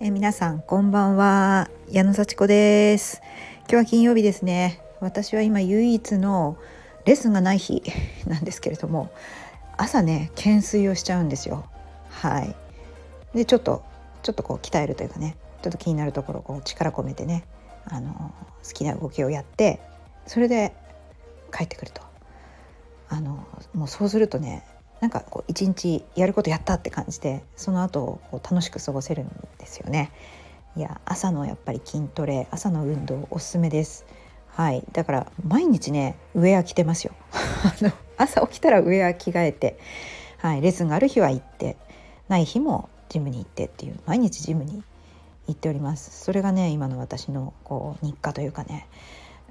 え皆さんこんばんは。矢野幸子です。今日は金曜日ですね。私は今唯一のレッスンがない日 なんですけれども朝ね懸垂をしちゃうんですよ。はい。でちょっとちょっとこう鍛えるというかねちょっと気になるところをこう力込めてねあの好きな動きをやってそれで帰ってくると。あのもうそうするとねなんかこう一日やることやったって感じでその後こう楽しく過ごせるんですよね。いや朝のやっぱり筋トレ朝の運動おすすめです。はいだから毎日ねウェア着てますよ。あの朝起きたらウェア着替えて、はい、レッスンがある日は行ってない日もジムに行ってっていう毎日ジムに行っております。それがね今の私のこう日課というかね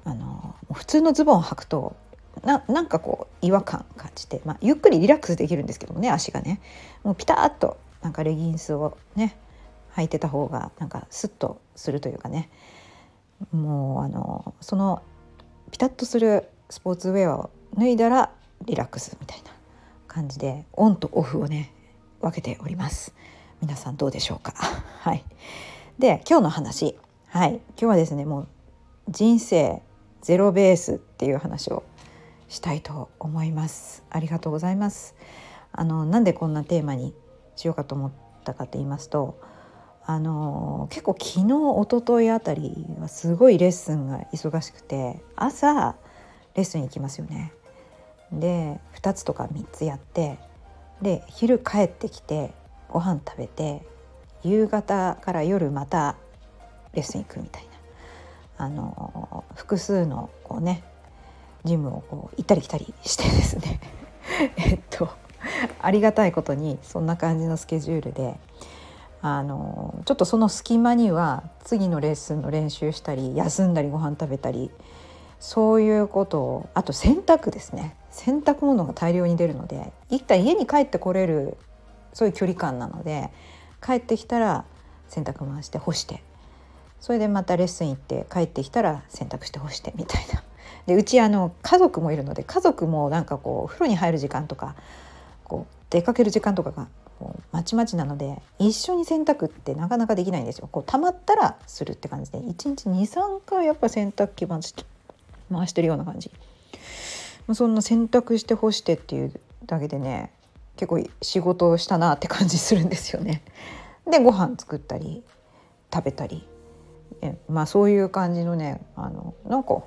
あの普通のズボンを履くとななんかこう違和感感じて、まあ、ゆっくりリラックスできるんですけどもね足がね。もうピタッとなんかレギンスをね履いてた方がなんかスッとするというかね。もうあのそのピタッとするスポーツウェアを脱いだらリラックスみたいな感じでオンとオフをね分けております。皆さんどうでしょうか？はい。で今日の話。はい。今日はですねもう人生ゼロベースっていう話をしたいと思います。ありがとうございます。あのなんでこんなテーマにしようかと思ったかと言いますとあの結構昨日一昨日あたりはすごいレッスンが忙しくて朝レッスン行きますよね。で2つとか3つやってで昼帰ってきてご飯食べて夕方から夜またレッスン行くみたいな。あの複数のこうねジムをこう行ったり来たりしてですね。えっとありがたいことにそんな感じのスケジュールであのちょっとその隙間には次のレッスンの練習したり休んだりご飯食べたりそういうことをあと洗濯ですね。洗濯物が大量に出るので一旦家に帰ってこれるそういう距離感なので帰ってきたら洗濯回して干してそれでまたレッスン行って帰ってきたら洗濯して干してみたいな。でうちあの家族もいるので家族もなんかこう風呂に入る時間とかこう出かける時間とかがまちまちなので一緒に洗濯ってなかなかできないんですよ。こう溜まったらするって感じで1日23回やっぱ洗濯機回し回してるような感じ。そんな洗濯して干してっていうだけでね結構仕事をしたなって感じするんですよね。でご飯作ったり食べたりえまあそういう感じのねあのなんか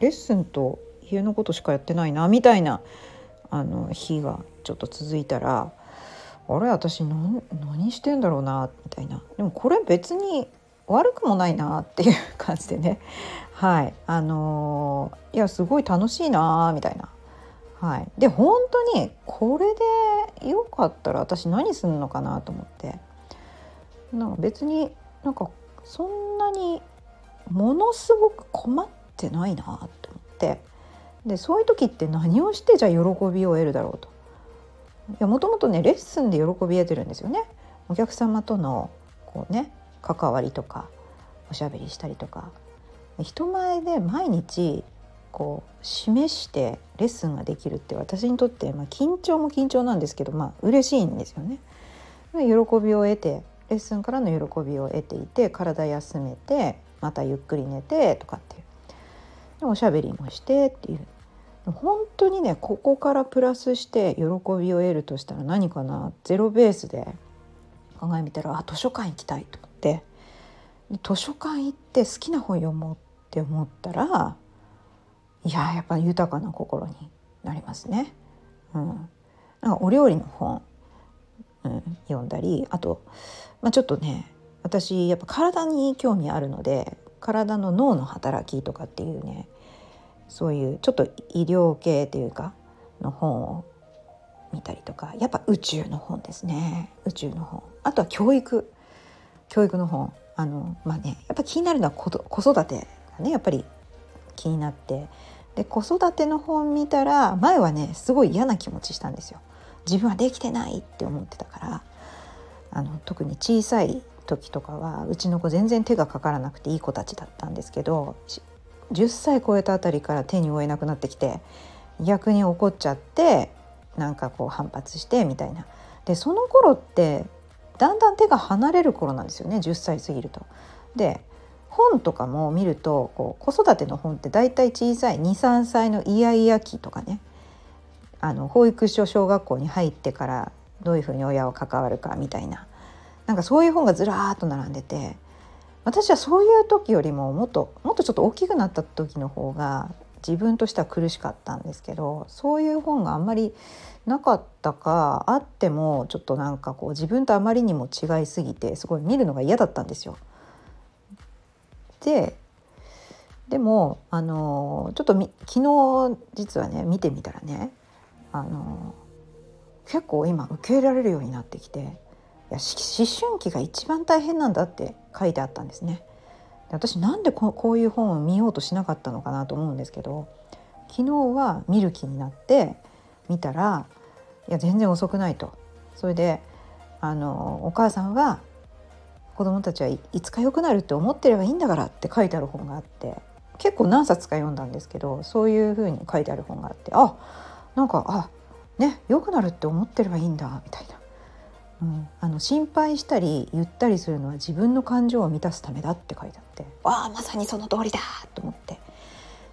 レッスンと家のことしかやってないなみたいなあの日がちょっと続いたらあれ私何何してんだろうなみたいな。でもこれ別に悪くもないなっていう感じでね。はい。あのー、いやすごい楽しいなみたいな。はい、で本当にこれでよかったら私何すんのかなと思って。なんか別になんかそんなにものすごく困ってないなと思ってでそういう時って何をしてじゃあ喜びを得るだろうと。いやもともとねレッスンで喜び得てるんですよね。お客様とのこうね関わりとかおしゃべりしたりとか人前で毎日こう示してレッスンができるって私にとって、まあ、緊張も緊張なんですけどまあ嬉しいんですよね。喜びを得てレッスンからの喜びを得ていて体休めてまたゆっくり寝てとかっていうおしゃべりもしてっていう。本当にねここからプラスして喜びを得るとしたら何かな。ゼロベースで考えみたらあ図書館行きたいと思って。図書館行って好きな本読もうって思ったらいややっぱ豊かな心になりますね。うん、なんかお料理の本、うん、読んだりあと、まあ、ちょっとね私やっぱ体に興味あるので体の脳の働きとかっていうねそういうちょっと医療系というかの本を見たりとかやっぱ宇宙の本ですね。宇宙の本。あとは教育。教育の本。あのまあねやっぱ気になるのは子育てがねやっぱり気になって。で子育ての本見たら前はねすごい嫌な気持ちしたんですよ。自分はできてないって思ってたから。あの特に小さい時とかはうちの子全然手がかからなくていい子たちだったんですけど10歳超えたあたりから手に負えなくなってきて逆に怒っちゃってなんかこう反発してみたいな。でその頃ってだんだん手が離れる頃なんですよね10歳過ぎると。で本とかも見るとこう子育ての本って大体小さい23歳のイヤイヤ期とかねあの保育所小学校に入ってからどういうふうに親は関わるかみたいななんかそういう本がずらーっと並んでて私はそういう時よりももっともっとちょっと大きくなった時の方が自分としては苦しかったんですけどそういう本があんまりなかったかあってもちょっとなんかこう自分とあまりにも違いすぎてすごい見るのが嫌だったんですよ。ででもあのちょっと昨日実はね見てみたらねあの結構今受け入れられるようになってきて思春期が一番大変なんだって書いてあったんですね。私なんでこういう本を見ようとしなかったのかなと思うんですけど昨日は見る気になって見たらいや全然遅くないと。それであのお母さんは子供たちはいつか良くなるって思ってればいいんだからって書いてある本があって結構何冊か読んだんですけどそういうふうに書いてある本があってあなんかあね良くなるって思ってればいいんだみたいな、うん、あの心配したり言ったりするのは自分の感情を満たすためだって書いてあって。わあまさにその通りだと思って。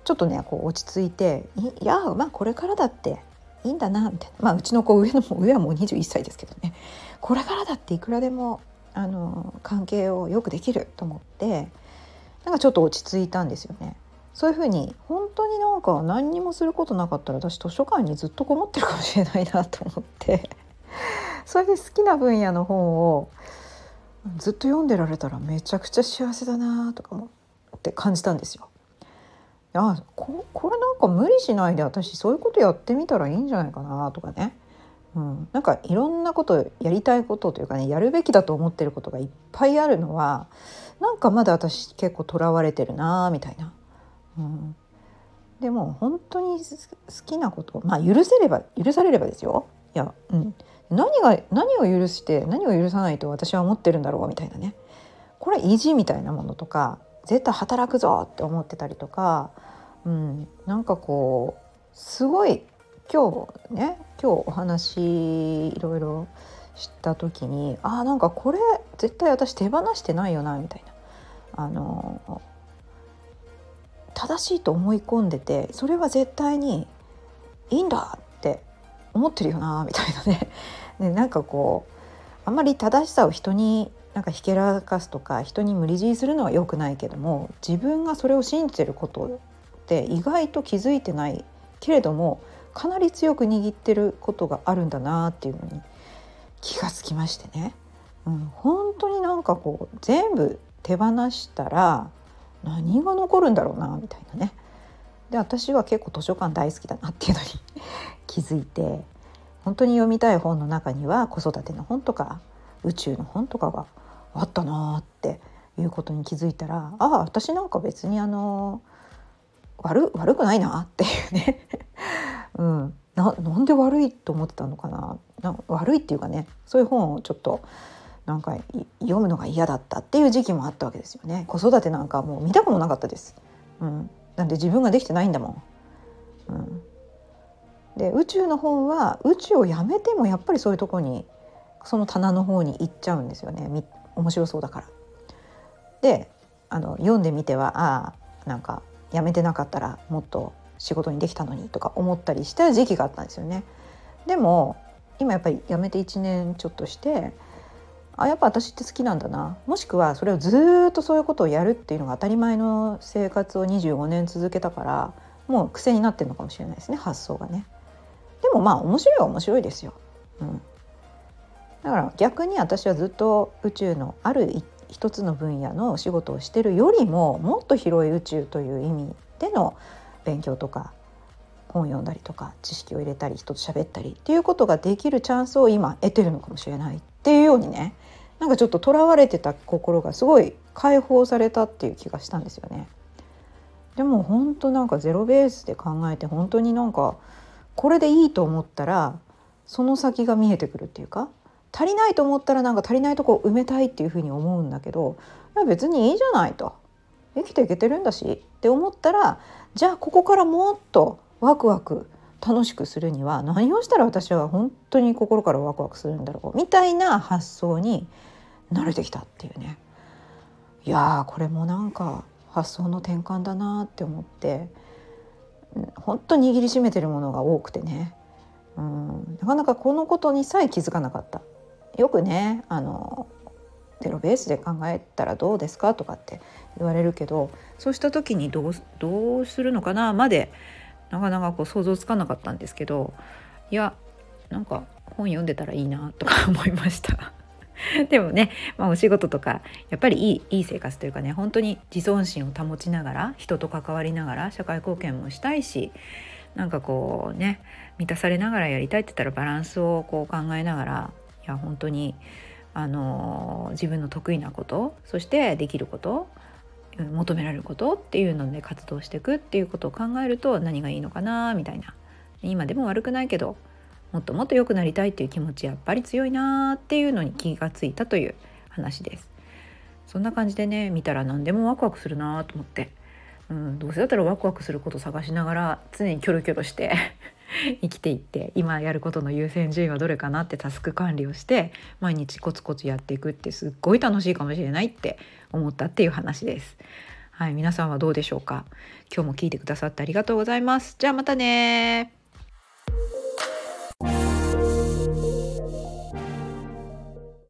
ちょっとねこう落ち着いていやまあこれからだっていいんだなみたいな。まあうちの子上の上はもう21歳ですけどね。これからだっていくらでもあの関係をよくできると思ってなんかちょっと落ち着いたんですよね。そういうふうに本当になんか何にもすることなかったら私図書館にずっとこもってるかもしれないなと思ってそれで好きな分野の本をずっと読んでられたらめちゃくちゃ幸せだなとかもって感じたんですよ。あここれなんか無理しないで私そういうことやってみたらいいんじゃないかなとかねうん、なんかいろんなことやりたいことというかねやるべきだと思ってることがいっぱいあるのはなんかまだ私結構とらわれてるなみたいな。うん、でも本当に好きなことまあ許せれば許されればですよ。いや、うん、何が何を許して何を許さないと私は思ってるんだろうみたいなね。これ意地みたいなものとか絶対働くぞって思ってたりとか、うん、なんかこうすごい今日ね今日お話いろいろした時にあなんかこれ絶対私手放してないよなみたいな。あの正しいと思い込んでてそれは絶対にいいんだ思ってるよなみたいなね。ねなんかこうあんまり正しさを人になんかひけらかすとか人に無理強いするのは良くないけども自分がそれを信じてることって意外と気づいてないけれどもかなり強く握ってることがあるんだなっていうのに気がつきましてね、うん、本当になんかこう全部手放したら何が残るんだろうなみたいなね。で私は結構図書館大好きだなっていうのに 気づいて本当に読みたい本の中には子育ての本とか宇宙の本とかがあったなっていうことに気づいたらああ私なんか別にあの悪悪くないなっていうね。うん、ななんで悪いと思ってたのかな。な悪いっていうかねそういう本をちょっとなんか読むのが嫌だったっていう時期もあったわけですよね。子育てなんかもう見たくもなかったです、うん、なんで自分ができてないんだもん、うん、で宇宙の本は宇宙をやめてもやっぱりそういうとこにその棚の方に行っちゃうんですよね面白そうだから。であの読んでみてはああなんかやめてなかったらもっと仕事にできたのにとか思ったりした時期があったんですよね。でも今やっぱり辞めて1年ちょっとしてあやっぱ私って好きなんだなもしくはそれをずっとそういうことをやるっていうのが当たり前の生活を25年続けたからもう癖になってるのかもしれないですね発想がね。でもまあ面白いは面白いですよ。うん、だから逆に私はずっと宇宙のある一つの分野のお仕事をしてるよりももっと広い宇宙という意味での勉強とか本を読んだりとか知識を入れたり人と喋ったりっていうことができるチャンスを今得てるのかもしれないっていうようにねなんかちょっととらわれてた心がすごい解放されたっていう気がしたんですよね。でも本当なんかゼロベースで考えて本当になんかこれでいいと思ったらその先が見えてくるっていうか足りないと思ったらなんか足りないとこ埋めたいっていうふうに思うんだけどいや別にいいじゃないと生きていけてるんだしって思ったらじゃあここからもっとワクワク楽しくするには何をしたら私は本当に心からワクワクするんだろうみたいな発想に慣れてきたっていうね。いやこれもなんか発想の転換だなって思って本当握りしめてるものが多くてね。うんなかなかこのことにさえ気づかなかった。よくねあのゼロベースで考えたらどうですかとかって言われるけどそうした時にどうどうするのかなまでなかなかこう想像つかなかったんですけどいやなんか本読んでたらいいなとか思いました。でもね、まあ、お仕事とかやっぱりいいいい生活というかね本当に自尊心を保ちながら人と関わりながら社会貢献もしたいしなんかこうね満たされながらやりたいって言ったらバランスをこう考えながらいや本当にあの自分の得意なことそしてできること求められることっていうので活動していくっていうことを考えると何がいいのかなみたいな今でも悪くないけどもっともっと良くなりたいっていう気持ちやっぱり強いなっていうのに気がついたという話です。そんな感じでね見たら何でもワクワクするなと思って、うん、どうせだったらワクワクすること探しながら常にキョロキョロして 生きていって今やることの優先順位はどれかなってタスク管理をして毎日コツコツやっていくってすっごい楽しいかもしれないって思ったっていう話です。はい、皆さんはどうでしょうか？今日も聞いてくださってありがとうございます。じゃあまたね